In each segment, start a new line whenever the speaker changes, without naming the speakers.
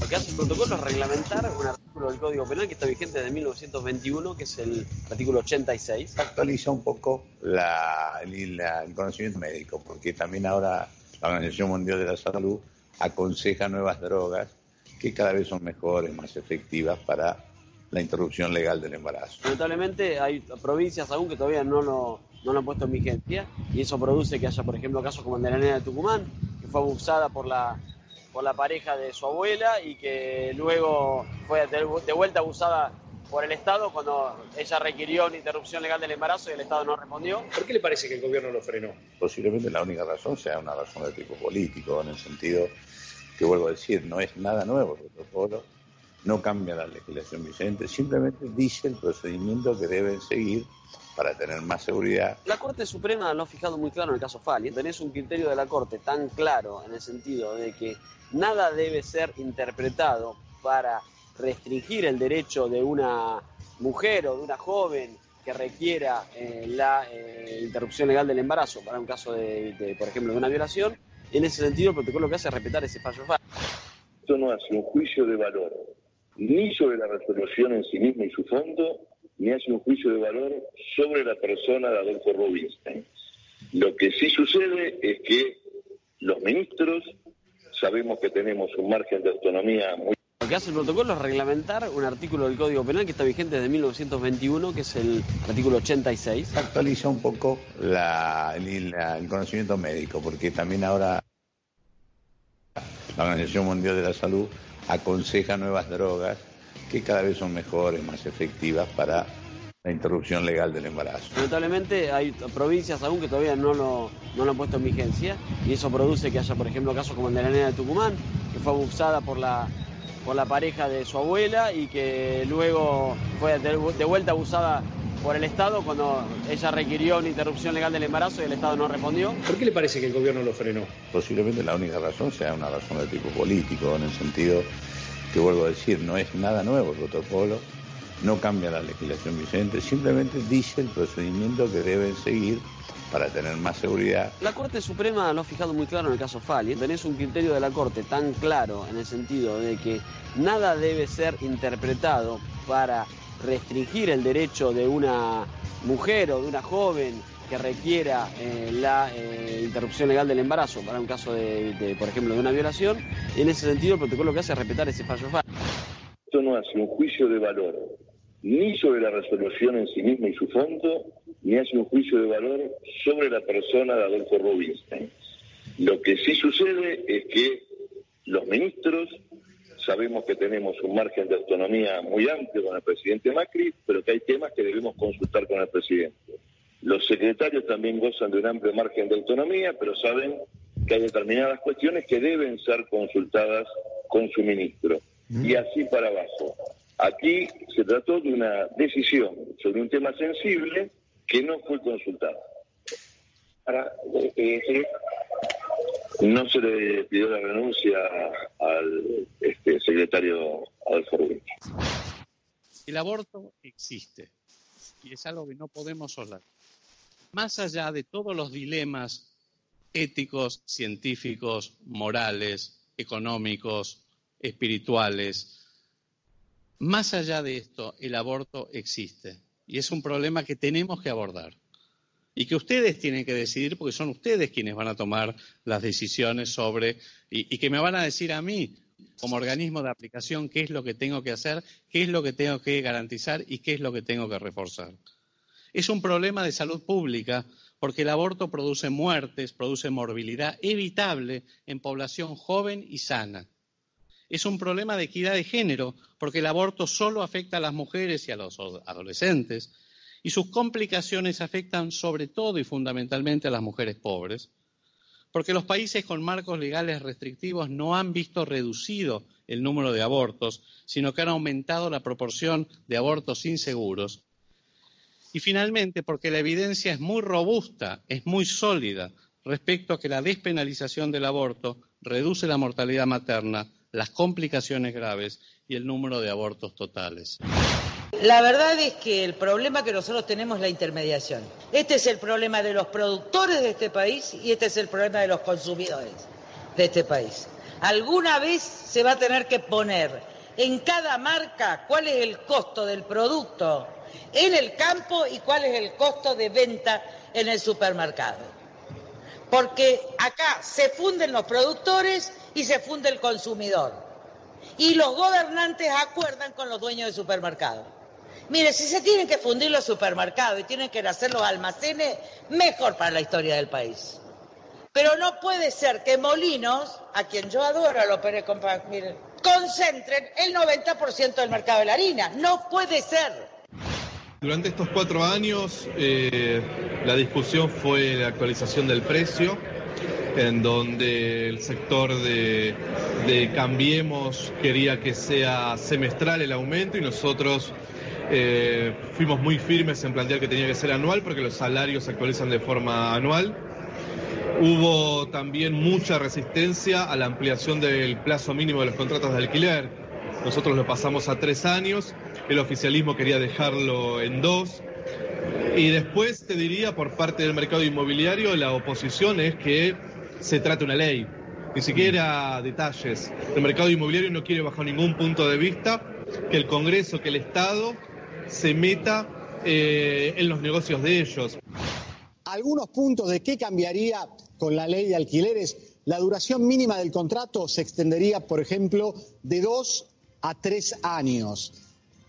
Lo que hace el protocolo es reglamentar un artículo del Código Penal que está vigente desde 1921, que es el artículo 86.
Actualiza un poco la, la, el conocimiento médico, porque también ahora la Organización Mundial de la Salud aconseja nuevas drogas que cada vez son mejores, más efectivas para la interrupción legal del embarazo.
Lamentablemente hay provincias aún que todavía no lo, no lo han puesto en vigencia y eso produce que haya, por ejemplo, casos como el de la nena de Tucumán, que fue abusada por la por la pareja de su abuela y que luego fue de vuelta abusada por el Estado cuando ella requirió una interrupción legal del embarazo y el Estado no respondió.
¿Por qué le parece que el gobierno lo frenó?
Posiblemente la única razón sea una razón de tipo político, en el sentido que vuelvo a decir, no es nada nuevo el protocolo, no cambia la legislación vigente, simplemente dice el procedimiento que deben seguir para tener más seguridad.
La Corte Suprema lo ha fijado muy claro en el caso Fali. Tenés un criterio de la Corte tan claro en el sentido de que nada debe ser interpretado para restringir el derecho de una mujer o de una joven que requiera eh, la eh, interrupción legal del embarazo para un caso de, por ejemplo, de una violación. En ese sentido, el protocolo lo que hace es respetar ese fallo
Esto no hace un juicio de valor ni sobre la resolución en sí misma y su fondo, ni hace un juicio de valor sobre la persona de Adolfo Rubinstein. Lo que sí sucede es que los ministros sabemos que tenemos un margen de autonomía muy
lo que hace el protocolo es reglamentar un artículo del Código Penal que está vigente desde 1921, que es el artículo 86.
Actualiza un poco la, el conocimiento médico, porque también ahora la Organización Mundial de la Salud aconseja nuevas drogas que cada vez son mejores, más efectivas para la interrupción legal del embarazo.
Lamentablemente hay provincias aún que todavía no lo, no lo han puesto en vigencia y eso produce que haya, por ejemplo, casos como el de la nena de Tucumán, que fue abusada por la, por la pareja de su abuela y que luego fue de, vuelta abusada por el Estado cuando ella requirió una interrupción legal del embarazo y el Estado no respondió.
¿Por qué le parece que el gobierno lo frenó?
Posiblemente la única razón sea una razón de tipo político, en el sentido que vuelvo a decir, no es nada nuevo el protocolo, no cambia la legislación vigente, simplemente dice el procedimiento que deben seguir para tener más seguridad.
La Corte Suprema lo ha fijado muy claro en el caso Fali. Tenés un criterio de la Corte tan claro en el sentido de que nada debe ser interpretado para restringir el derecho de una mujer o de una joven que requiera eh, la eh, interrupción legal del embarazo para un caso de, por ejemplo, de una violación. En ese sentido, el protocolo que hace es respetar ese fallo
Esto no hace un juicio de valor ni sobre la resolución en sí misma y su fondo, ni hace un juicio de valor sobre la persona de Adolfo Rubinstein. Lo que sí sucede es que los ministros sabemos que tenemos un margen de autonomía muy amplio con el presidente Macri, pero que hay temas que debemos consultar con el presidente. Los secretarios también gozan de un amplio margen de autonomía, pero saben que hay determinadas cuestiones que deben ser consultadas con su ministro. Y así para abajo. Aquí se trató de una decisión sobre un tema sensible que no fue consultada. Ahora, eh, eh, no se le pidió la renuncia al este, secretario Adolfo.
El aborto existe y es algo que no podemos hablar. Más allá de todos los dilemas éticos, científicos, morales, económicos, espirituales, más allá de esto, el aborto existe y es un problema que tenemos que abordar y que ustedes tienen que decidir porque son ustedes quienes van a tomar las decisiones sobre y, que me van a decir a mí como organismo de aplicación qué es lo que tengo que hacer, qué es lo que tengo que garantizar y qué es lo que tengo que reforzar. Es un problema de salud pública porque el aborto produce muertes, produce morbilidad evitable en población joven y sana. Es un problema de equidad de género porque el aborto solo afecta a las mujeres y a los adolescentes y sus complicaciones afectan sobre todo y fundamentalmente a las mujeres pobres, porque los países con marcos legales restrictivos no han visto reducido el número de abortos, sino que han aumentado la proporción de abortos inseguros. Y finalmente, porque la evidencia es muy robusta, es muy sólida respecto a que la despenalización del aborto reduce la mortalidad materna, las complicaciones graves y el número de abortos totales.
La verdad es que el problema que nosotros tenemos es la intermediación. Este es el problema de los productores de este país y este es el problema de los consumidores de este país. Alguna vez se va a tener que poner en cada marca cuál es el costo del producto en el campo y cuál es el costo de venta en el supermercado. Porque acá se funden los productores y se funde el consumidor. Y los gobernantes acuerdan con los dueños de supermercados. Mire, si se tienen que fundir los supermercados y tienen que hacer los almacenes, mejor para la historia del país. Pero no puede ser que Molinos, a quien yo adoro a los Pérez miren, concentren el 90% del mercado de la harina. No puede ser.
Durante estos cuatro años, eh, la discusión fue la actualización del precio, en donde el sector de Cambiemos quería que sea semestral el aumento y nosotros eh, fuimos muy firmes en plantear que tenía que ser anual porque los salarios se actualizan de forma anual. Hubo también mucha resistencia a la ampliación del plazo mínimo de los contratos de alquiler. Nosotros lo pasamos a tres años, el oficialismo quería dejarlo en dos. Y después te diría por parte del mercado inmobiliario, la oposición es que se trate una ley, ni siquiera detalles. El mercado inmobiliario no quiere bajo ningún punto de vista que el Congreso, que el Estado se meta eh, en los negocios de ellos.
Algunos puntos de qué cambiaría con la ley de alquileres. La duración mínima del contrato se extendería, por ejemplo, de dos a tres años.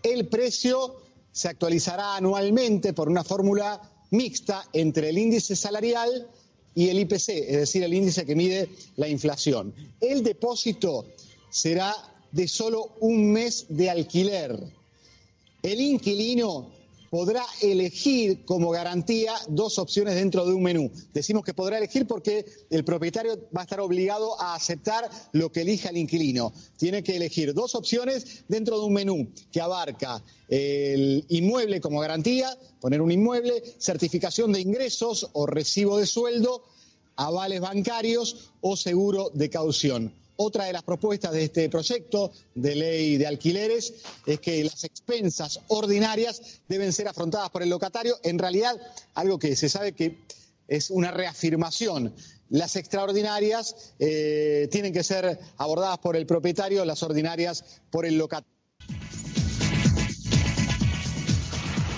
El precio se actualizará anualmente por una fórmula mixta entre el índice salarial y el IPC, es decir, el índice que mide la inflación. El depósito será de solo un mes de alquiler el inquilino podrá elegir como garantía dos opciones dentro de un menú. Decimos que podrá elegir porque el propietario va a estar obligado a aceptar lo que elija el inquilino. Tiene que elegir dos opciones dentro de un menú que abarca el inmueble como garantía, poner un inmueble, certificación de ingresos o recibo de sueldo, avales bancarios o seguro de caución. Otra de las propuestas de este proyecto de ley de alquileres es que las expensas ordinarias deben ser afrontadas por el locatario. En realidad, algo que se sabe que es una reafirmación. Las extraordinarias eh, tienen que ser abordadas por el propietario, las ordinarias por el locatario.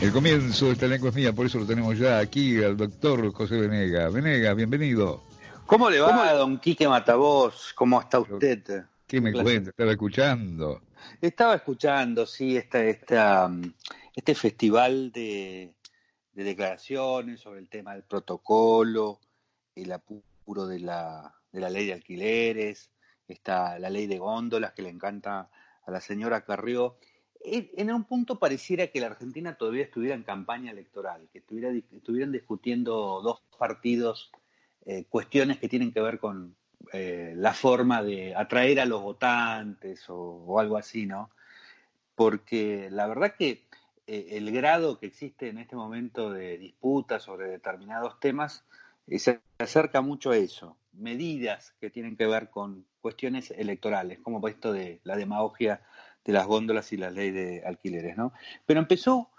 El comienzo de esta lengua es mía, por eso lo tenemos ya aquí al doctor José Venega. Venega, bienvenido.
¿Cómo le va, don Quique Matavoz? ¿Cómo está usted?
¿Qué me cuenta? Estaba escuchando.
Estaba escuchando, sí, esta, esta, este festival de, declaraciones sobre el tema del protocolo, el apuro de la, de la ley de alquileres, está la ley de góndolas que le encanta a la señora Carrió. En un punto pareciera que la Argentina todavía estuviera en campaña electoral, que estuviera, estuvieran discutiendo dos partidos eh, cuestiones que tienen que ver con eh, la forma de atraer a los votantes o, algo así, ¿no? Porque la verdad que eh, el grado que existe en este momento de disputa sobre determinados temas se acerca mucho a eso, medidas que tienen que ver con cuestiones electorales, como esto de la demagogia de las góndolas y la ley de alquileres, ¿no? Pero empezó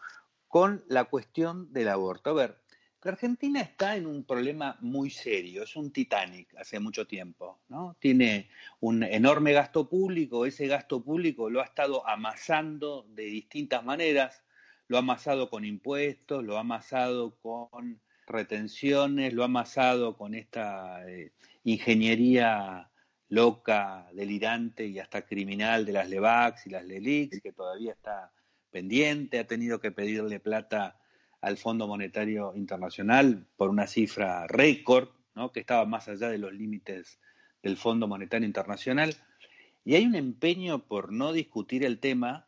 con la cuestión del aborto. A ver, la Argentina está en un problema muy serio, es un Titanic hace mucho tiempo, ¿no? Tiene un enorme gasto público, ese gasto público lo ha estado amasando de distintas maneras, lo ha amasado con impuestos, lo ha amasado con retenciones, lo ha amasado con esta eh, ingeniería loca, delirante y hasta criminal de las LEVAX y las LELIX, que todavía está pendiente, ha tenido que pedirle plata al Fondo Monetario Internacional por una cifra récord, ¿no? que estaba más allá de los límites del Fondo Monetario Internacional. Y hay un empeño por no discutir el tema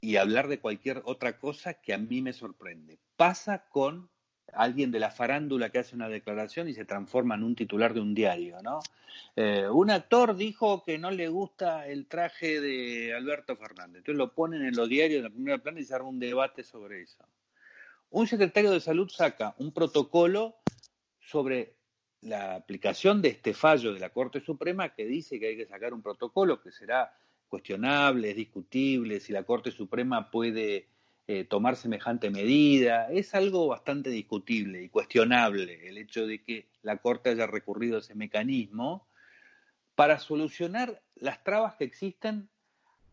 y hablar de cualquier otra cosa que a mí me sorprende. Pasa con alguien de la farándula que hace una declaración y se transforma en un titular de un diario, ¿no? Eh, un actor dijo que no le gusta el traje de Alberto Fernández, entonces lo ponen en los diarios en la primera plana y se arma un debate sobre eso. Un secretario de salud saca un protocolo sobre la aplicación de este fallo de la Corte Suprema que dice que hay que sacar un protocolo que será cuestionable, es discutible, si la Corte Suprema puede eh, tomar semejante medida. Es algo bastante discutible y cuestionable el hecho de que la Corte haya recurrido a ese mecanismo para solucionar las trabas que existen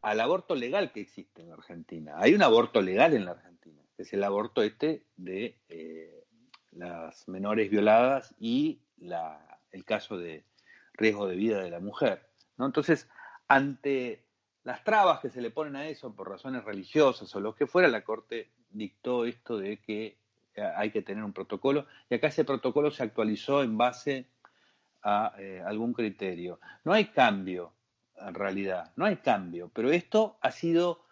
al aborto legal que existe en la Argentina. Hay un aborto legal en la Argentina, es el aborto este de eh, las menores violadas y la, el caso de riesgo de vida de la mujer. ¿no? Entonces, ante las trabas que se le ponen a eso por razones religiosas o lo que fuera, la Corte dictó esto de que eh, hay que tener un protocolo y acá ese protocolo se actualizó en base a eh, algún criterio. No hay cambio, en realidad, no hay cambio, pero esto ha sido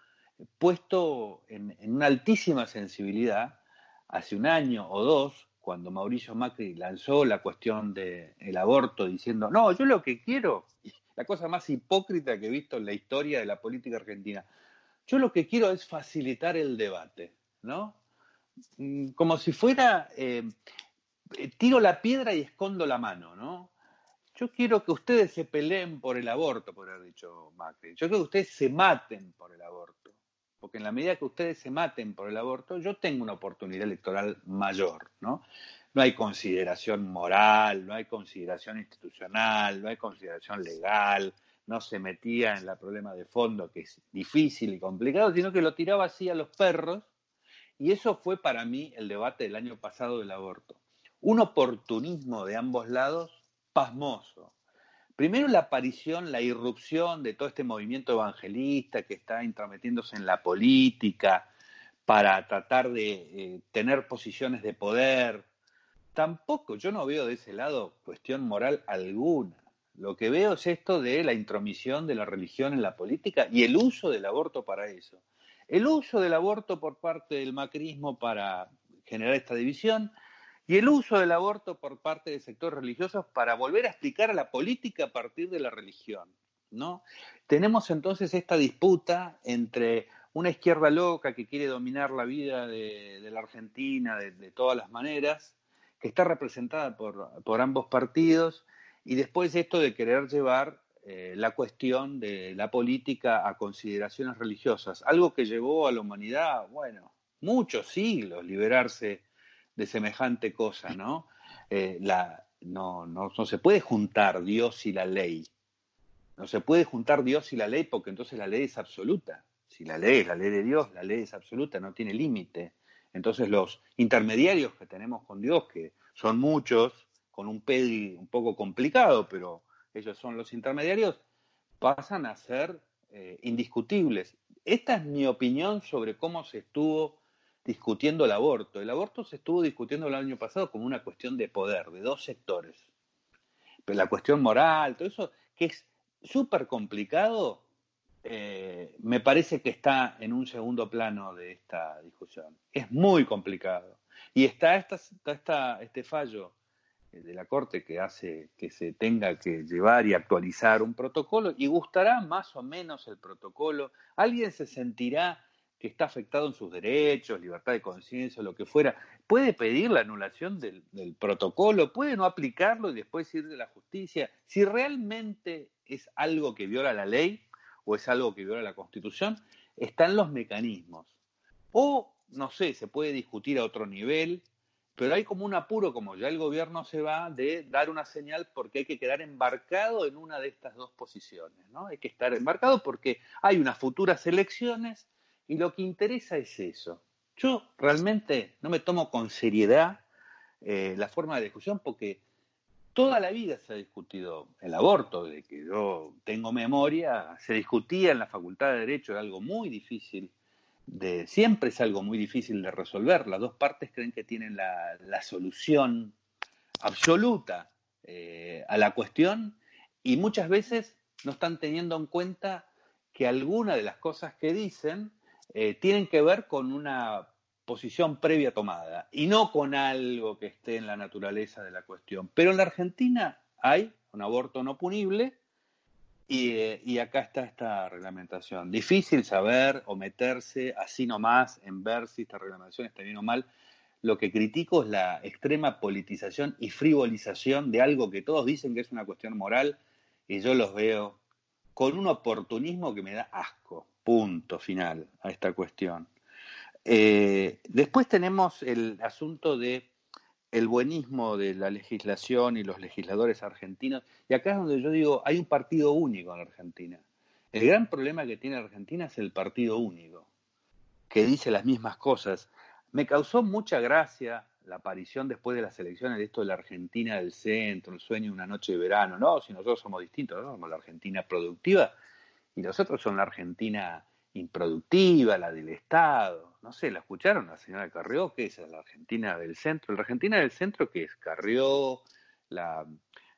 puesto en, una altísima sensibilidad hace un año o dos, cuando Mauricio Macri lanzó la cuestión del aborto diciendo, no, yo lo que quiero la cosa más hipócrita que he visto en la historia de la política argentina. Yo lo que quiero es facilitar el debate, ¿no? Mm, como si fuera, eh, eh, tiro la piedra y escondo la mano, ¿no? Yo quiero que ustedes se peleen por el aborto, por haber dicho Macri. Yo quiero que ustedes se maten por el aborto. Porque en la medida que ustedes se maten por el aborto, yo tengo una oportunidad electoral mayor, ¿no? no hay consideración moral, no hay consideración institucional, no hay consideración legal, no se metía en el problema de fondo, que es difícil y complicado, sino que lo tiraba así a los perros, y eso fue para mí el debate del año pasado del aborto. Un oportunismo de ambos lados pasmoso. Primero la aparición, la irrupción de todo este movimiento evangelista que está intrometiéndose en la política para tratar de eh, tener posiciones de poder, tampoco, yo no veo de ese lado cuestión moral alguna. Lo que veo es esto de la intromisión de la religión en la política y el uso del aborto para eso. El uso del aborto por parte del macrismo para generar esta división y el uso del aborto por parte de sectores religiosos para volver a explicar a la política a partir de la religión. ¿no? Tenemos entonces esta disputa entre una izquierda loca que quiere dominar la vida de, la Argentina de todas las maneras que está representada por, ambos partidos, y después esto de querer llevar eh, la cuestión de la política a consideraciones religiosas, algo que llevó a la humanidad, bueno, muchos siglos liberarse de semejante cosa, ¿no? Eh, no, no, no se puede juntar Dios y la ley. No se puede juntar Dios y la ley porque entonces la ley es absoluta. Si la ley es la ley de Dios, la ley es absoluta, no tiene límite. Entonces los intermediarios que tenemos con Dios, que son muchos, con un pedi un poco complicado, pero ellos son los intermediarios, pasan a ser eh, indiscutibles. Esta es mi opinión sobre cómo se estuvo discutiendo el aborto. El aborto se estuvo discutiendo el año pasado como una cuestión de poder, de dos sectores. Pero la cuestión moral, todo eso, que es súper complicado, eh, me parece que está en un segundo plano de esta discusión. Es muy complicado. Y está, esta, este fallo eh, de la Corte que hace que se tenga que llevar y actualizar un protocolo y gustará más o menos el protocolo. Alguien se sentirá que está afectado en sus derechos, libertad de conciencia, lo que fuera, puede pedir la anulación del, protocolo, puede no aplicarlo y después ir de la justicia. Si realmente es algo que viola la ley, o es algo que viola la Constitución, están los mecanismos. O, no sé, se puede discutir a otro nivel, pero hay como un apuro, como ya el gobierno se va, de dar una señal porque hay que quedar embarcado en una de estas dos posiciones, ¿no? Hay que estar embarcado porque hay unas futuras elecciones y lo que interesa es eso. Yo realmente no me tomo con seriedad eh, la forma de discusión porque toda la vida se ha discutido el aborto, de que yo tengo memoria, se discutía en la Facultad de Derecho, era algo muy difícil, de, siempre es algo muy difícil de resolver. Las dos partes creen que tienen la, solución absoluta eh, a la cuestión y muchas veces no están teniendo en cuenta que algunas de las cosas que dicen eh, tienen que ver con una posición previa tomada y no con algo que esté en la naturaleza de la cuestión. Pero en la Argentina hay un aborto no punible y, eh, y, acá está esta reglamentación. Difícil saber o meterse así nomás en ver si esta reglamentación está bien o mal. Lo que critico es la extrema politización y frivolización de algo que todos dicen que es una cuestión moral y yo los veo con un oportunismo que me da asco. Punto final a esta cuestión. Eh, después tenemos el asunto de el buenismo de la legislación y los legisladores argentinos. Y acá es donde yo digo, hay un partido único en Argentina. El gran problema que tiene Argentina es el partido único, que dice las mismas cosas. Me causó mucha gracia la aparición después de las elecciones de esto de la Argentina del centro, el sueño de una noche de verano. No, si nosotros somos distintos, ¿no? somos la Argentina productiva y nosotros somos la Argentina improductiva, la del Estado. No sé, ¿la escucharon la señora Carrió? ¿Qué es la Argentina del centro? ¿La Argentina del centro qué es? Carrió, la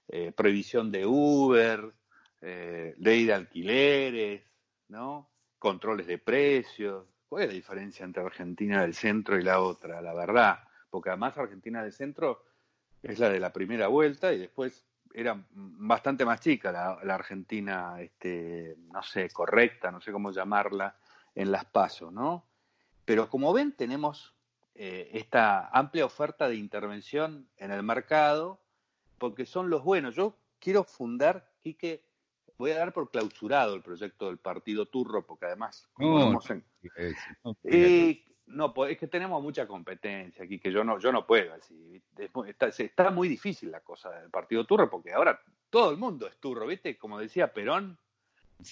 eh, prohibición de Uber, eh, ley de alquileres, ¿no? Controles de precios. ¿Cuál es la diferencia entre Argentina del centro y la otra? La verdad. Porque además Argentina del centro es la de la primera vuelta y después era bastante más chica la, Argentina, este, no sé, correcta, no sé cómo llamarla, en las pasos, ¿no? Pero como ven, tenemos eh, esta amplia oferta de intervención en el mercado, porque son los buenos. Yo quiero fundar, Quique, voy a dar por clausurado el proyecto del Partido Turro, porque además, como no, pues es que tenemos mucha competencia aquí, que yo no, yo no puedo así. Está, está, muy difícil la cosa del partido turro, porque ahora todo el mundo es turro, ¿viste? Como decía Perón,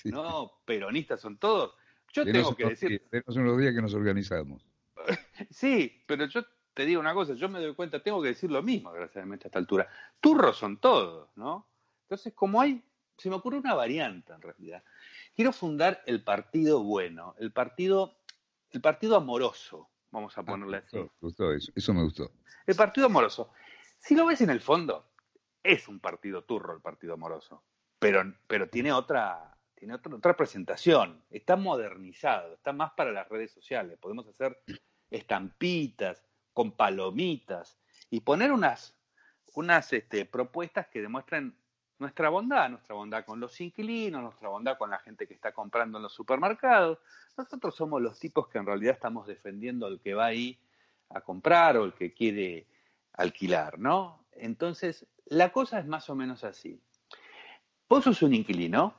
no, peronistas son todos. Yo tengo que decir.
Tenemos unos días que nos organizamos.
sí, pero yo te digo una cosa, yo me doy cuenta, tengo que decir lo mismo, desgraciadamente, a esta altura. Turros son todos, ¿no? Entonces, como hay, se me ocurre una variante en realidad. Quiero fundar el partido bueno, el partido el partido amoroso, vamos a ah, ponerle así.
Gustó, eso, eso me gustó.
El partido amoroso. Si lo ves en el fondo, es un partido turro el partido amoroso, pero, pero tiene otra tiene otra, otra presentación, está modernizado, está más para las redes sociales, podemos hacer estampitas con palomitas y poner unas, unas este, propuestas que demuestren nuestra bondad, nuestra bondad con los inquilinos, nuestra bondad con la gente que está comprando en los supermercados. Nosotros somos los tipos que en realidad estamos defendiendo al que va ahí a comprar o el que quiere alquilar, ¿no? Entonces, la cosa es más o menos así. Vos sos un inquilino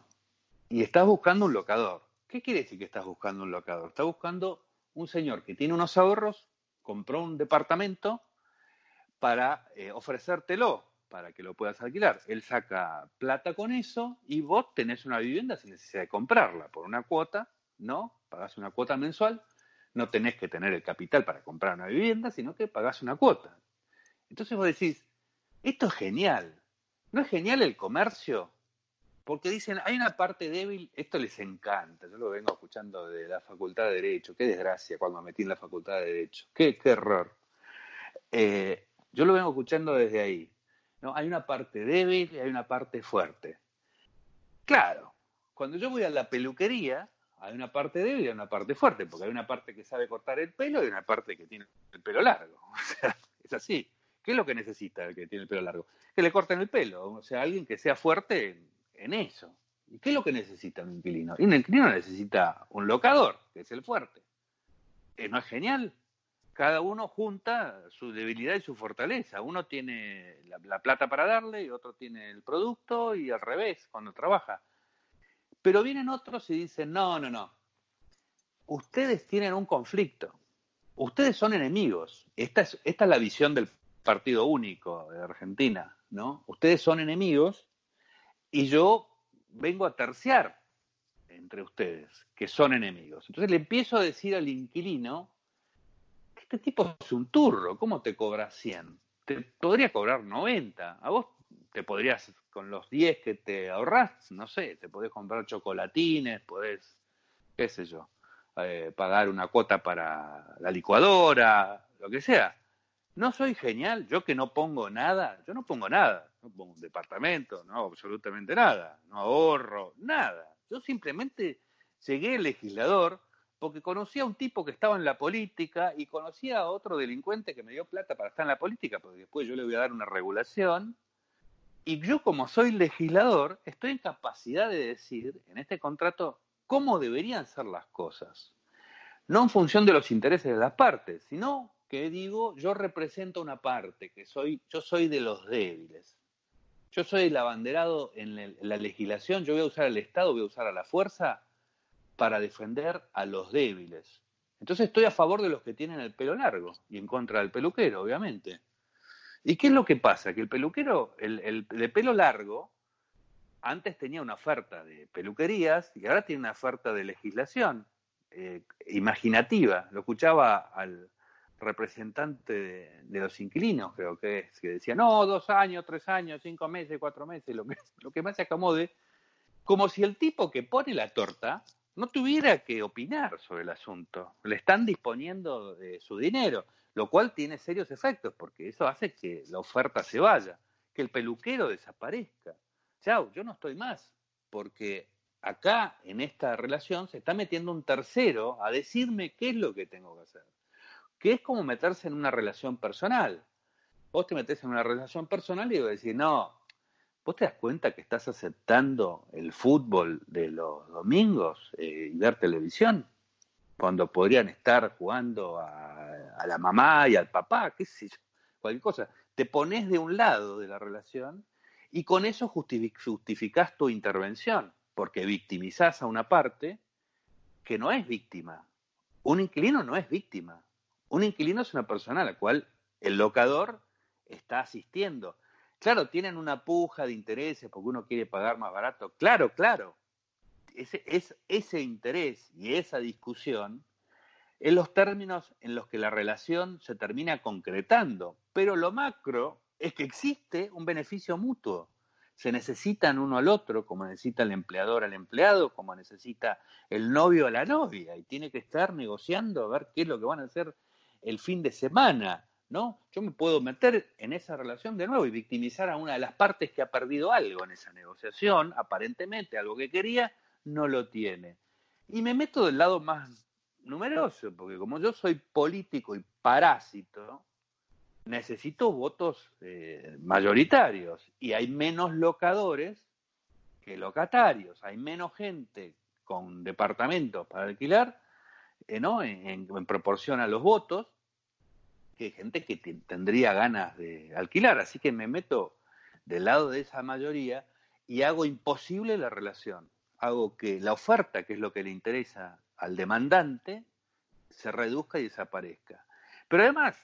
y estás buscando un locador. ¿Qué quiere decir que estás buscando un locador? Estás buscando un señor que tiene unos ahorros, compró un departamento para eh, ofrecértelo para que lo puedas alquilar. Él saca plata con eso y vos tenés una vivienda sin necesidad de comprarla por una cuota, ¿no? Pagás una cuota mensual, no tenés que tener el capital para comprar una vivienda, sino que pagás una cuota. Entonces vos decís, esto es genial. ¿No es genial el comercio? Porque dicen, hay una parte débil, esto les encanta, yo lo vengo escuchando de la Facultad de Derecho, qué desgracia cuando metí en la Facultad de Derecho, qué, error. Eh, yo lo vengo escuchando desde ahí. ¿No? Hay una parte débil y hay una parte fuerte. Claro, cuando yo voy a la peluquería, hay una parte débil y una parte fuerte, porque hay una parte que sabe cortar el pelo y una parte que tiene el pelo largo. O sea, es así. ¿Qué es lo que necesita el que tiene el pelo largo? Que le corten el pelo, o sea, alguien que sea fuerte en, eso. ¿Y qué es lo que necesita un inquilino? Y un inquilino necesita un locador, que es el fuerte. ¿Eh, ¿No es genial? Cada uno junta su debilidad y su fortaleza. Uno tiene la, plata para darle y otro tiene el producto y al revés cuando trabaja. Pero vienen otros y dicen, no, no, no. Ustedes tienen un conflicto. Ustedes son enemigos. Esta es, esta es la visión del Partido Único de Argentina, ¿no? Ustedes son enemigos y yo vengo a terciar entre ustedes, que son enemigos. Entonces le empiezo a decir al inquilino, este tipo es un turro, ¿cómo te cobra 100? Te podría cobrar 90. A vos te podrías, con los 10 que te ahorras, no sé, te podés comprar chocolatines, podés, qué sé yo, eh, pagar una cuota para la licuadora, lo que sea. No soy genial, yo que no pongo nada, yo no pongo nada, no pongo un departamento, no hago absolutamente nada, no ahorro, nada. Yo simplemente llegué legislador porque conocí a un tipo que estaba en la política y conocí a otro delincuente que me dio plata para estar en la política, porque después yo le voy a dar una regulación. Y yo como soy legislador, estoy en capacidad de decir en este contrato cómo deberían ser las cosas. No en función de los intereses de las partes, sino que digo, yo represento una parte, que soy, yo soy de los débiles. Yo soy el abanderado en la legislación, yo voy a usar al Estado, voy a usar a la fuerza para defender a los débiles. Entonces estoy a favor de los que tienen el pelo largo y en contra del peluquero, obviamente. ¿Y qué es lo que pasa? Que el peluquero, el, de pelo largo, antes tenía una oferta de peluquerías y ahora tiene una oferta de legislación eh, imaginativa. Lo escuchaba al representante de, los inquilinos, creo que es, que decía, no, dos años, tres años, cinco meses, cuatro meses, lo que, lo que más se acomode, como si el tipo que pone la torta no tuviera que opinar sobre el asunto. Le están disponiendo de su dinero, lo cual tiene serios efectos, porque eso hace que la oferta se vaya, que el peluquero desaparezca. Chao, yo no estoy más, porque acá en esta relación se está metiendo un tercero a decirme qué es lo que tengo que hacer. Que es como meterse en una relación personal. Vos te metes en una relación personal y vas a decir, no, ¿Vos te das cuenta que estás aceptando el fútbol de los domingos eh, y ver televisión? Cuando podrían estar jugando a, la mamá y al papá, qué sé yo, cualquier cosa. Te pones de un lado de la relación y con eso justificás tu intervención, porque victimizás a una parte que no es víctima. Un inquilino no es víctima. Un inquilino es una persona a la cual el locador está asistiendo Claro, tienen una puja de intereses porque uno quiere pagar más barato. Claro, claro. Ese, es, ese interés y esa discusión en los términos en los que la relación se termina concretando. Pero lo macro es que existe un beneficio mutuo. Se necesitan uno al otro, como necesita el empleador al empleado, como necesita el novio a la novia, y tiene que estar negociando a ver qué es lo que van a hacer el fin de semana. ¿No? Yo me puedo meter en esa relación de nuevo y victimizar a una de las partes que ha perdido algo en esa negociación, aparentemente algo que quería, no lo tiene. Y me meto del lado más numeroso, porque como yo soy político y parásito, necesito votos eh, mayoritarios y hay menos locadores que locatarios, hay menos gente con departamentos para alquilar, eh, ¿no? en proporción a los votos, que gente que tendría ganas de alquilar. Así que me meto del lado de esa mayoría y hago imposible la relación. Hago que la oferta, que es lo que le interesa al demandante, se reduzca y desaparezca. Pero además,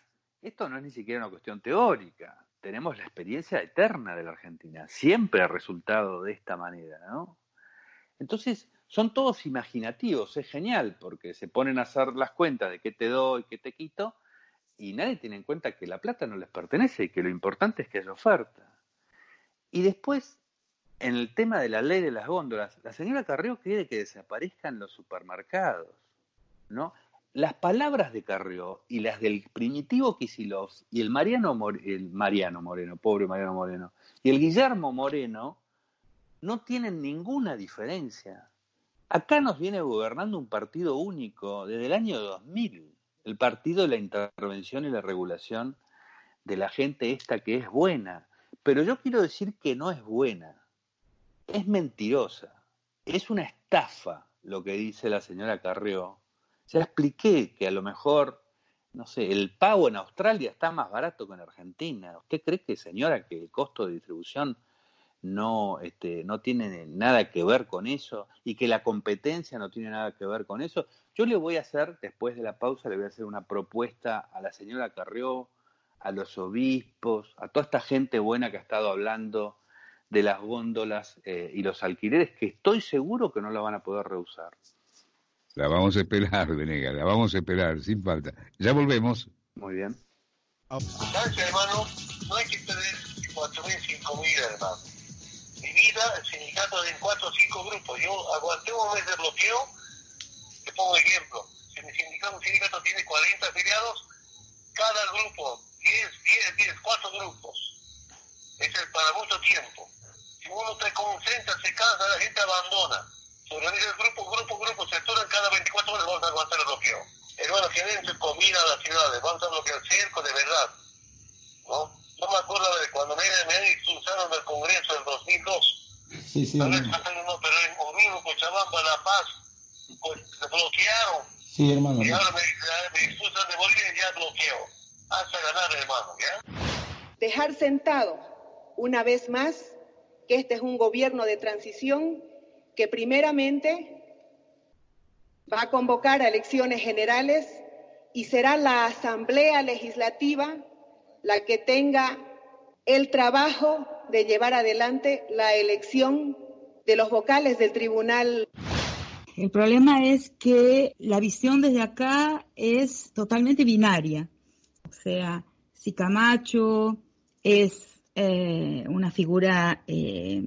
esto no es ni siquiera una cuestión teórica. Tenemos la experiencia eterna de la Argentina. Siempre ha resultado de esta manera, ¿no? Entonces, son todos imaginativos. Es genial porque se ponen a hacer las cuentas de qué te doy, qué te quito, y nadie tiene en cuenta que la plata no les pertenece y que lo importante es que haya oferta. Y después, en el tema de la ley de las góndolas, la señora Carrió quiere que desaparezcan los supermercados, ¿no? Las palabras de Carrió y las del primitivo Kisilov y el Mariano, el Mariano Moreno, pobre Mariano Moreno, y el Guillermo Moreno no tienen ninguna diferencia. Acá nos viene gobernando un partido único desde el año 2000 el partido de la intervención y la regulación de la gente esta que es buena. Pero yo quiero decir que no es buena, es mentirosa, es una estafa lo que dice la señora Carrió. Ya expliqué que a lo mejor, no sé, el pago en Australia está más barato que en Argentina. ¿Usted cree que, señora, que el costo de distribución no, este, no tiene nada que ver con eso y que la competencia no tiene nada que ver con eso. Yo le voy a hacer, después de la pausa, le voy a hacer una propuesta a la señora Carrió, a los obispos, a toda esta gente buena que ha estado hablando de las góndolas eh, y los alquileres, que estoy seguro que no la van a poder rehusar.
La vamos a esperar, Venega, la vamos a esperar, sin falta. Ya volvemos.
Muy bien.
hermano? No hay que tener 4.000, 5.000, hermano vida el sindicato en cuatro o cinco grupos. Yo aguanté un mes de bloqueo, te pongo ejemplo. Si mi sindicato, un sindicato tiene 40 afiliados, cada grupo, 10, 10, 10, cuatro grupos. Eso es para mucho tiempo. Si uno se concentra, se cansa, la gente abandona. Se organiza el grupo, grupo, grupo, se aturan cada 24 horas, vamos
a aguantar el bloqueo. Hermano, que den comida a las ciudades, vamos a bloquear el circo de verdad. ¿No? Yo me acuerdo de cuando me, me expulsaron del Congreso en 2002.
Sí, sí.
Vez no, pero en Omino, Cochabamba, La Paz, pues se bloquearon.
Sí, hermano.
Y ahora me, me expulsan de Bolivia y ya bloqueo. Hasta ganar, hermano, ¿ya?
Dejar sentado una vez más que este es un gobierno de transición que primeramente va a convocar a elecciones generales y será la Asamblea Legislativa la que tenga el trabajo de llevar adelante la elección de los vocales del tribunal.
El problema es que la visión desde acá es totalmente binaria. O sea, si Camacho es eh, una figura eh,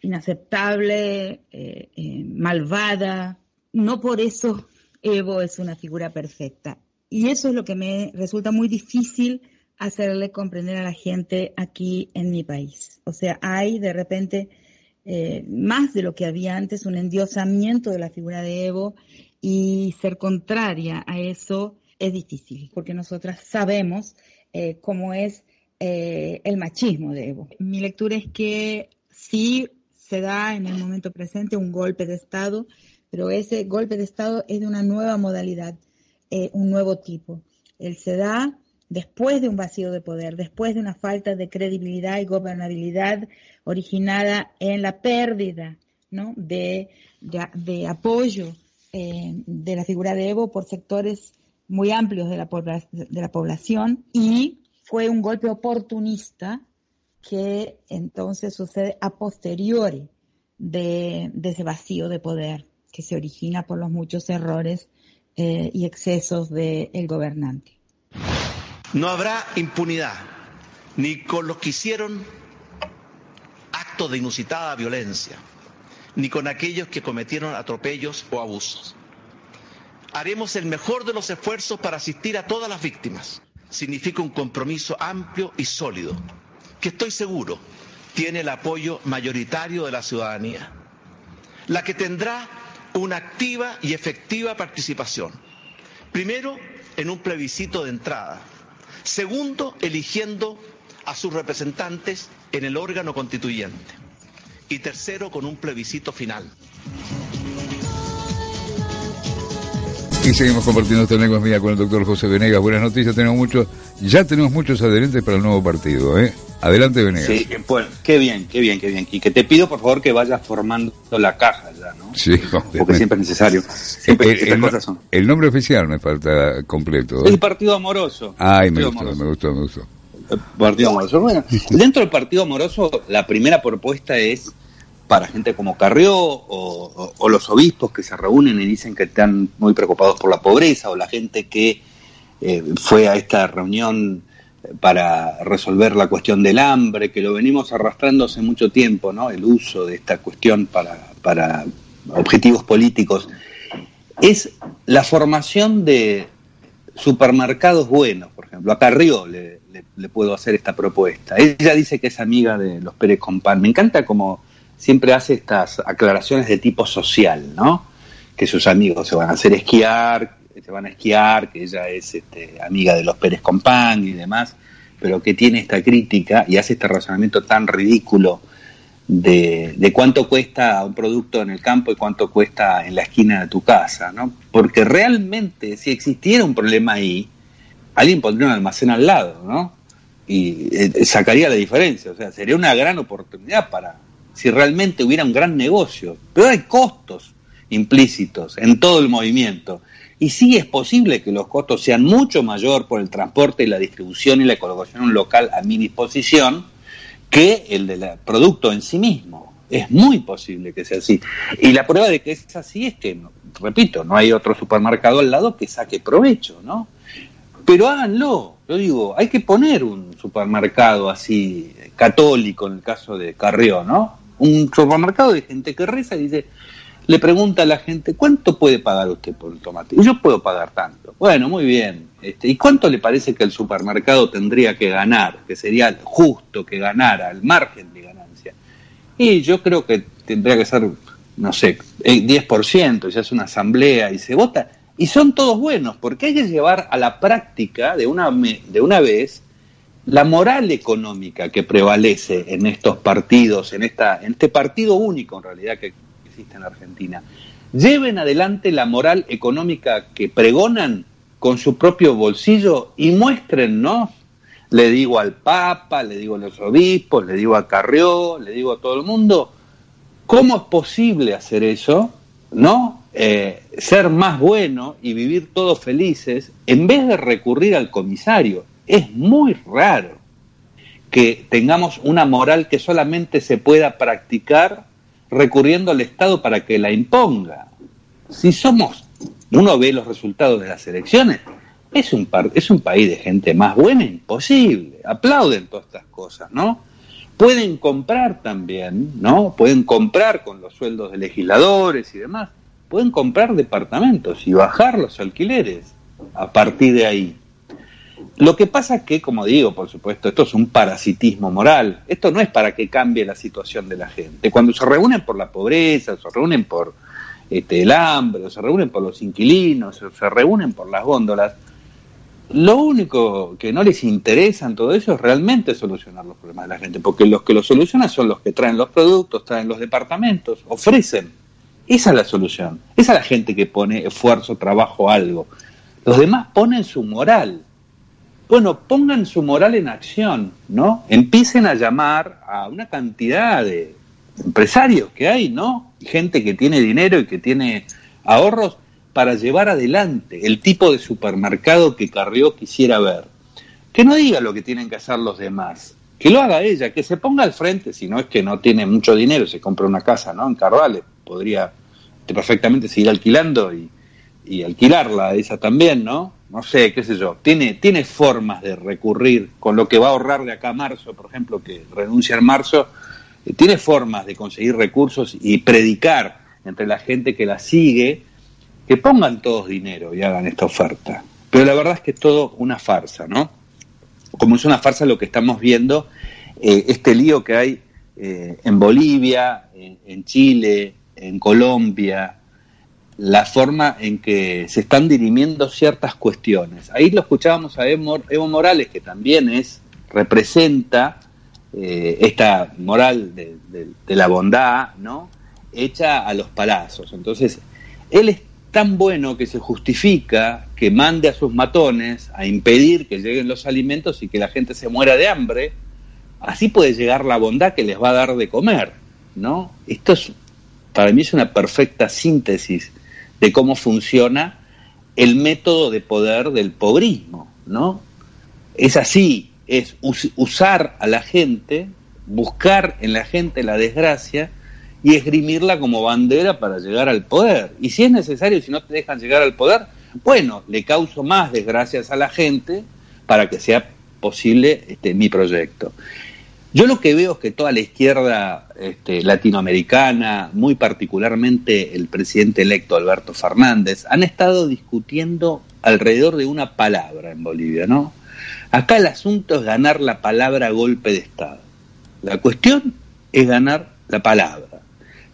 inaceptable, eh, malvada, no por eso Evo es una figura perfecta. Y eso es lo que me resulta muy difícil hacerle comprender a la gente aquí en mi país. O sea, hay de repente eh, más de lo que había antes, un endiosamiento de la figura de Evo y ser contraria a eso es difícil, porque nosotras sabemos eh, cómo es eh, el machismo de Evo. Mi lectura es que sí se da en el momento presente un golpe de Estado, pero ese golpe de Estado es de una nueva modalidad, un nuevo tipo. Él se da después de un vacío de poder, después de una falta de credibilidad y gobernabilidad originada en la pérdida ¿no? de, apoyo eh, de la figura de Evo por sectores muy amplios de la, de la población y fue un golpe oportunista que entonces sucede a posteriori de, ese vacío de poder que se origina por los muchos errores eh, y excesos del de gobernante.
No habrá impunidad ni con los que hicieron actos de inusitada violencia, ni con aquellos que cometieron atropellos o abusos. Haremos el mejor de los esfuerzos para asistir a todas las víctimas. Significa un compromiso amplio y sólido, que estoy seguro tiene el apoyo mayoritario de la ciudadanía, la que tendrá una activa y efectiva participación. Primero, en un plebiscito de entrada. Segundo, eligiendo a sus representantes en el órgano constituyente. Y tercero, con un plebiscito final.
Y seguimos compartiendo esta lengua mía con el doctor José Venegas. Buenas noticias, tenemos muchos, ya tenemos muchos adherentes para el nuevo partido, ¿eh? Adelante, Venegas.
Sí, bueno, qué bien, qué bien, qué bien. Y que te pido, por favor, que vayas formando la caja ya, ¿no?
Sí,
Porque siempre es necesario. Siempre
el, el, cosas son. el nombre oficial me falta completo.
¿eh? El Partido Amoroso.
Ay, me gustó,
amoroso.
me gustó, me gustó.
El Partido Amoroso. Bueno, dentro del Partido Amoroso, la primera propuesta es para gente como Carrió o, los obispos que se reúnen y dicen que están muy preocupados por la pobreza o la gente que eh, fue a esta reunión para resolver la cuestión del hambre, que lo venimos arrastrando hace mucho tiempo, ¿no? El uso de esta cuestión para, para objetivos políticos. Es la formación de supermercados buenos, por ejemplo. A Carrió le, le, le puedo hacer esta propuesta. Ella dice que es amiga de los Pérez Compán. Me encanta como siempre hace estas aclaraciones de tipo social, ¿no? Que sus amigos se van a hacer esquiar, se van a esquiar, que ella es este, amiga de los Pérez Compán y demás, pero que tiene esta crítica y hace este razonamiento tan ridículo de, cuánto cuesta un producto en el campo y cuánto cuesta en la esquina de tu casa, ¿no? Porque realmente, si existiera un problema ahí, alguien pondría un almacén al lado, ¿no? Y eh, sacaría la diferencia, o sea, sería una gran oportunidad para, si realmente hubiera un gran negocio. Pero hay costos implícitos en todo el movimiento. Y sí es posible que los costos sean mucho mayor por el transporte y la distribución y la colocación local a mi disposición que el del producto en sí mismo. Es muy posible que sea así. Y la prueba de que es así es que, repito, no hay otro supermercado al lado que saque provecho, ¿no? Pero háganlo. Yo digo, hay que poner un supermercado así católico en el caso de Carrió, ¿no? Un supermercado de gente que reza y dice, le pregunta a la gente, ¿cuánto puede pagar usted por el tomate? Y yo puedo pagar tanto. Bueno, muy bien. Este, ¿Y cuánto le parece que el supermercado tendría que ganar? Que sería justo que ganara, el margen de ganancia. Y yo creo que tendría que ser, no sé, 10%, y se hace una asamblea y se vota. Y son todos buenos, porque hay que llevar a la práctica de una, de una vez la moral económica que prevalece en estos partidos, en, esta, en este partido único en realidad que existe en Argentina. Lleven adelante la moral económica que pregonan con su propio bolsillo y muéstrennos, le digo al Papa, le digo a los obispos, le digo a Carrió, le digo a todo el mundo, ¿cómo es posible hacer eso? ¿No? Eh, ser más bueno y vivir todos felices en vez de recurrir al comisario. Es muy raro que tengamos una moral que solamente se pueda practicar recurriendo al Estado para que la imponga. Si somos, uno ve los resultados de las elecciones, es un, es un país de gente más buena, imposible. Aplauden todas estas cosas, ¿no? Pueden comprar también, ¿no? Pueden comprar con los sueldos de legisladores y demás, pueden comprar departamentos y bajar los alquileres a partir de ahí. Lo que pasa es que, como digo, por supuesto, esto es un parasitismo moral. Esto no es para que cambie la situación de la gente. Cuando se reúnen por la pobreza, se reúnen por este, el hambre, se reúnen por los inquilinos, se reúnen por las góndolas, lo único que no les interesa en todo eso es realmente solucionar los problemas de la gente, porque los que lo solucionan son los que traen los productos, traen los departamentos, ofrecen. Esa es la solución. Esa es la gente que pone esfuerzo, trabajo, algo. Los demás ponen su moral bueno, pongan su moral en acción, ¿no? Empiecen a llamar a una cantidad de empresarios que hay, ¿no? Gente que tiene dinero y que tiene ahorros para llevar adelante el tipo de supermercado que Carrió quisiera ver. Que no diga lo que tienen que hacer los demás, que lo haga ella, que se ponga al frente, si no es que no tiene mucho dinero, se compra una casa, ¿no? En Carvales, podría perfectamente seguir alquilando y, y alquilarla esa también, ¿no? No sé, qué sé yo, tiene, tiene formas de recurrir con lo que va a ahorrar de acá a marzo, por ejemplo, que renuncia en marzo, eh, tiene formas de conseguir recursos y predicar entre la gente que la sigue, que pongan todos dinero y hagan esta oferta. Pero la verdad es que es todo una farsa, ¿no? Como es una farsa lo que estamos viendo, eh, este lío que hay eh, en Bolivia, en Chile, en Colombia, la forma en que se están dirimiendo ciertas cuestiones. Ahí lo escuchábamos a Evo, Morales, que también es, representa eh, esta moral de, la bondad, ¿no? Hecha a los palazos. Entonces, él es tan bueno que se justifica que mande a sus matones a impedir que lleguen los alimentos y que la gente se muera de hambre. Así puede llegar la bondad que les va a dar de comer, ¿no? Esto es, para mí es una perfecta síntesis de cómo funciona el método de poder del pobrismo, ¿no? Es así, es usar a la gente, buscar en la gente la desgracia y esgrimirla como bandera para llegar al poder. Y si es necesario, si no te dejan llegar al poder, bueno, le causo más desgracias a la gente para que sea posible este, mi proyecto. Yo lo que veo es que toda la izquierda este, latinoamericana, muy particularmente el presidente electo Alberto Fernández, han estado discutiendo alrededor de una palabra en Bolivia, ¿no? Acá el asunto es ganar la palabra golpe de Estado. La cuestión es ganar la palabra.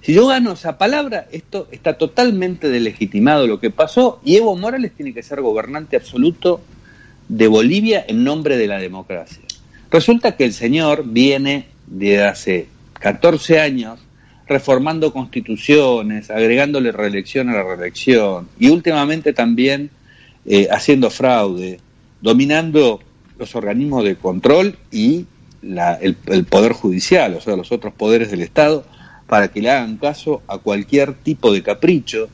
Si yo gano esa palabra, esto está totalmente delegitimado lo que pasó y Evo Morales tiene que ser gobernante absoluto de Bolivia en nombre de la democracia. Resulta que el señor viene de hace 14 años reformando constituciones, agregándole reelección a la reelección y últimamente también eh, haciendo fraude, dominando los organismos de control y el, el, poder judicial, o sea, los otros poderes del Estado, para que le hagan caso a cualquier tipo de capricho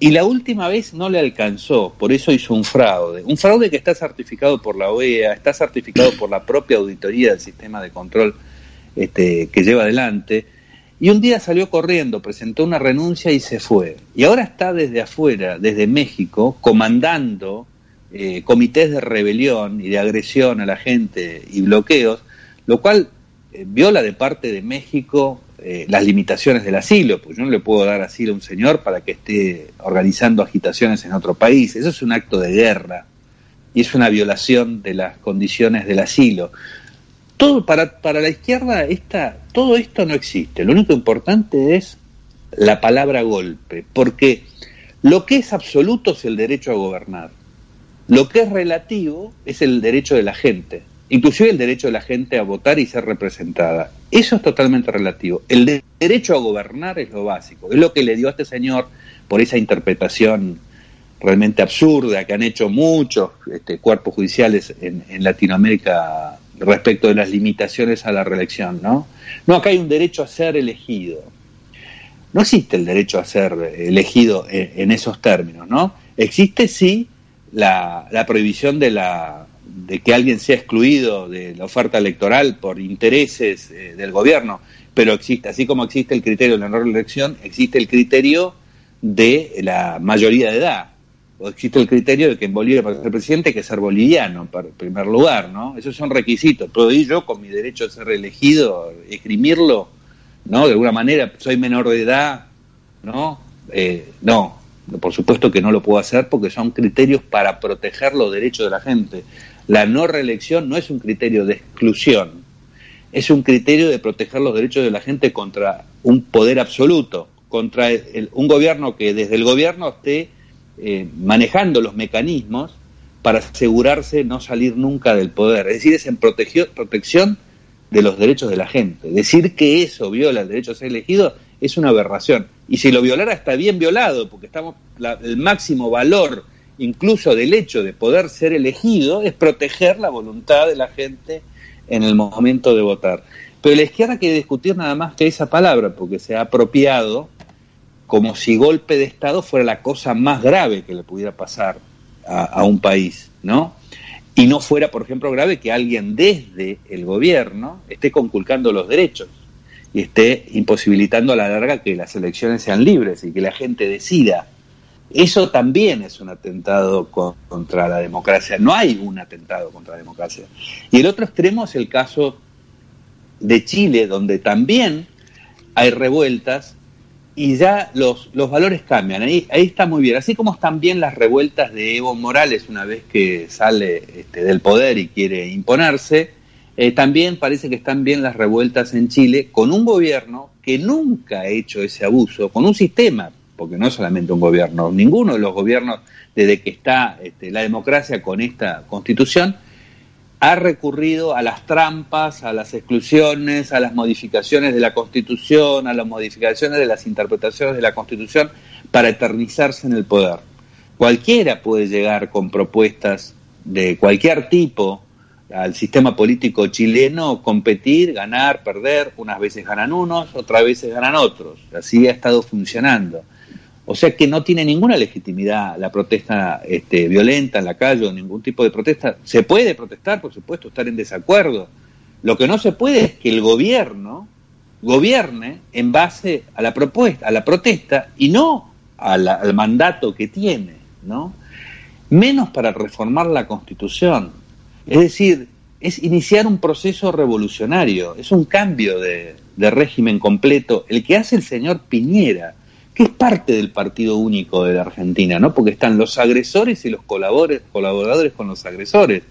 y la última vez no le alcanzó, por eso hizo un fraude. Un fraude que está certificado por la OEA, está certificado por la propia auditoría del sistema de control este, que lleva adelante. Y un día salió corriendo, presentó una renuncia y se fue. Y ahora está desde afuera, desde México, comandando eh, comités de rebelión y de agresión a la gente y bloqueos, lo cual eh, viola de parte de México eh, las limitaciones del asilo, pues yo no le puedo dar asilo a un señor para que esté organizando agitaciones en otro país. Eso es un acto de guerra y es una violación de las condiciones del asilo. Todo para, para la izquierda esta, todo esto no existe. Lo único importante es la palabra golpe, porque Lo que es absoluto es el derecho a gobernar. Lo que es relativo es el derecho de la gente, inclusive el derecho de la gente a votar y ser representada. Eso es totalmente relativo. El de derecho a gobernar es lo básico, es lo que le dio a este señor por esa interpretación realmente absurda que han hecho muchos este, cuerpos judiciales en, Latinoamérica respecto de las limitaciones a la reelección, ¿no? No, acá hay un derecho a ser elegido. No existe el derecho a ser elegido en, esos términos, ¿no? Existe sí la prohibición de la de que alguien sea excluido de la oferta electoral por intereses eh, del gobierno, pero existe, así como existe el criterio de la no reelección, existe el criterio de la mayoría de edad o existe el criterio de que en Bolivia para ser presidente hay que ser boliviano, en primer lugar, ¿no? Esos son requisitos. ¿Puedo ir yo con mi derecho a ser elegido, escrimirlo? ¿No? De alguna manera, soy menor de edad, ¿no? Eh, no, por supuesto que no lo puedo hacer porque son criterios para proteger los derechos de la gente. La no reelección no es un criterio de exclusión, es un criterio de proteger los derechos de la gente contra un poder absoluto, contra el, un gobierno que desde el gobierno esté eh, manejando los mecanismos para asegurarse no salir nunca del poder. Es decir, es en protección de los derechos de la gente. Decir que eso viola el derecho a ser elegido es una aberración. Y si lo violara está bien violado, porque estamos la, el máximo valor incluso del hecho de poder ser elegido es proteger la voluntad de la gente en el momento de votar. Pero la izquierda quiere discutir nada más que esa palabra, porque se ha apropiado como si golpe de Estado fuera la cosa más grave que le pudiera pasar a, a, un país, ¿no? Y no fuera, por ejemplo, grave que alguien desde el gobierno esté conculcando los derechos y esté imposibilitando a la larga que las elecciones sean libres y que la gente decida. Eso también es un atentado contra la democracia. No hay un atentado contra la democracia. Y el otro extremo es el caso de Chile, donde también hay revueltas y ya los, los valores cambian. Ahí, está muy bien. Así como están bien las revueltas de Evo Morales una vez que sale este, del poder y quiere imponerse, eh, también parece que están bien las revueltas en Chile con un gobierno que nunca ha hecho ese abuso, con un sistema, porque no es solamente un gobierno, ninguno de los gobiernos desde que está este, la democracia con esta constitución, ha recurrido a las trampas, a las exclusiones, a las modificaciones de la Constitución, a las modificaciones de las interpretaciones de la Constitución para eternizarse en el poder. Cualquiera puede llegar con propuestas de cualquier tipo al sistema político chileno, competir, ganar, perder, unas veces ganan unos, otras veces ganan otros. Así ha estado funcionando. O sea que no tiene ninguna legitimidad la protesta este, violenta en la calle o ningún tipo de protesta. Se puede protestar, por supuesto, estar en desacuerdo. Lo que no se puede es que el gobierno gobierne en base a la propuesta, a la protesta y no al mandato que tiene, ¿no? Menos para reformar la Constitución. Es decir, es iniciar un proceso revolucionario, es un cambio de régimen completo, el que hace el señor Piñera que es parte del partido único de la Argentina, ¿no? Porque están los agresores y los colaboradores, con los agresores.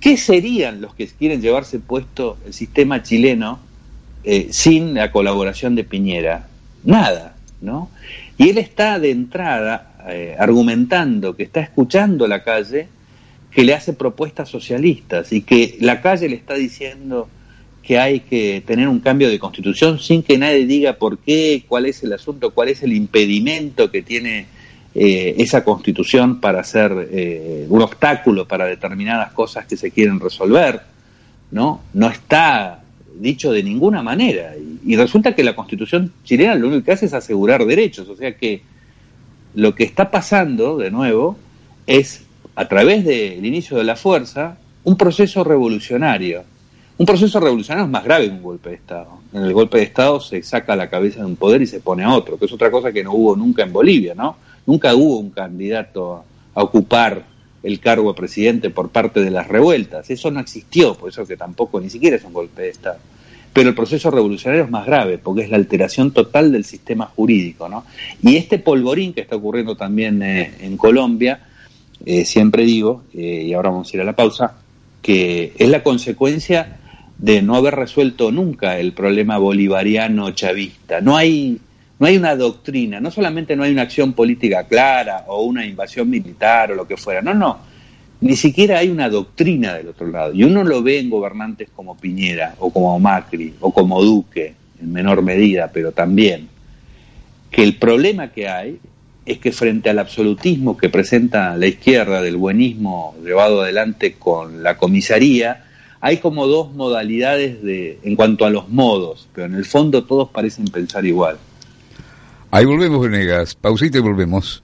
¿Qué serían los que quieren llevarse puesto el sistema chileno eh, sin la colaboración de Piñera? Nada, ¿no? Y él está de entrada eh, argumentando que está escuchando la calle, que le hace propuestas socialistas y que la calle le está diciendo que hay que tener un cambio de constitución sin que nadie diga por qué, cuál es el asunto, cuál es el impedimento que tiene eh, esa constitución para ser eh, un obstáculo para determinadas cosas que se quieren resolver, ¿no? No está dicho de ninguna manera. Y, y resulta que la constitución chilena lo único que hace es asegurar derechos, o sea que lo que está pasando, de nuevo, es a través del inicio de la fuerza, un proceso revolucionario un proceso revolucionario es más grave que un golpe de Estado. En el golpe de Estado se saca la cabeza de un poder y se pone a otro, que es otra cosa que no hubo nunca en Bolivia, ¿no? Nunca hubo un candidato a ocupar el cargo de presidente por parte de las revueltas. Eso no existió, por eso que tampoco ni siquiera es un golpe de Estado. Pero el proceso revolucionario es más grave, porque es la alteración total del sistema jurídico, ¿no? Y este polvorín que está ocurriendo también eh, en Colombia, eh, siempre digo, eh, y ahora vamos a ir a la pausa, que es la consecuencia de no haber resuelto nunca el problema bolivariano chavista. No hay No hay una doctrina, no solamente no hay una acción política clara o una invasión militar o lo que fuera, no, no, ni siquiera hay una doctrina del otro lado. Y uno lo ve en gobernantes como Piñera o como Macri o como Duque, en menor medida, pero también, que el problema que hay es que frente al absolutismo que presenta la izquierda del buenismo llevado adelante con la comisaría, hay como dos modalidades de, en cuanto a los modos, pero en el fondo todos parecen pensar igual.
Ahí volvemos, Venegas. Pausita y volvemos.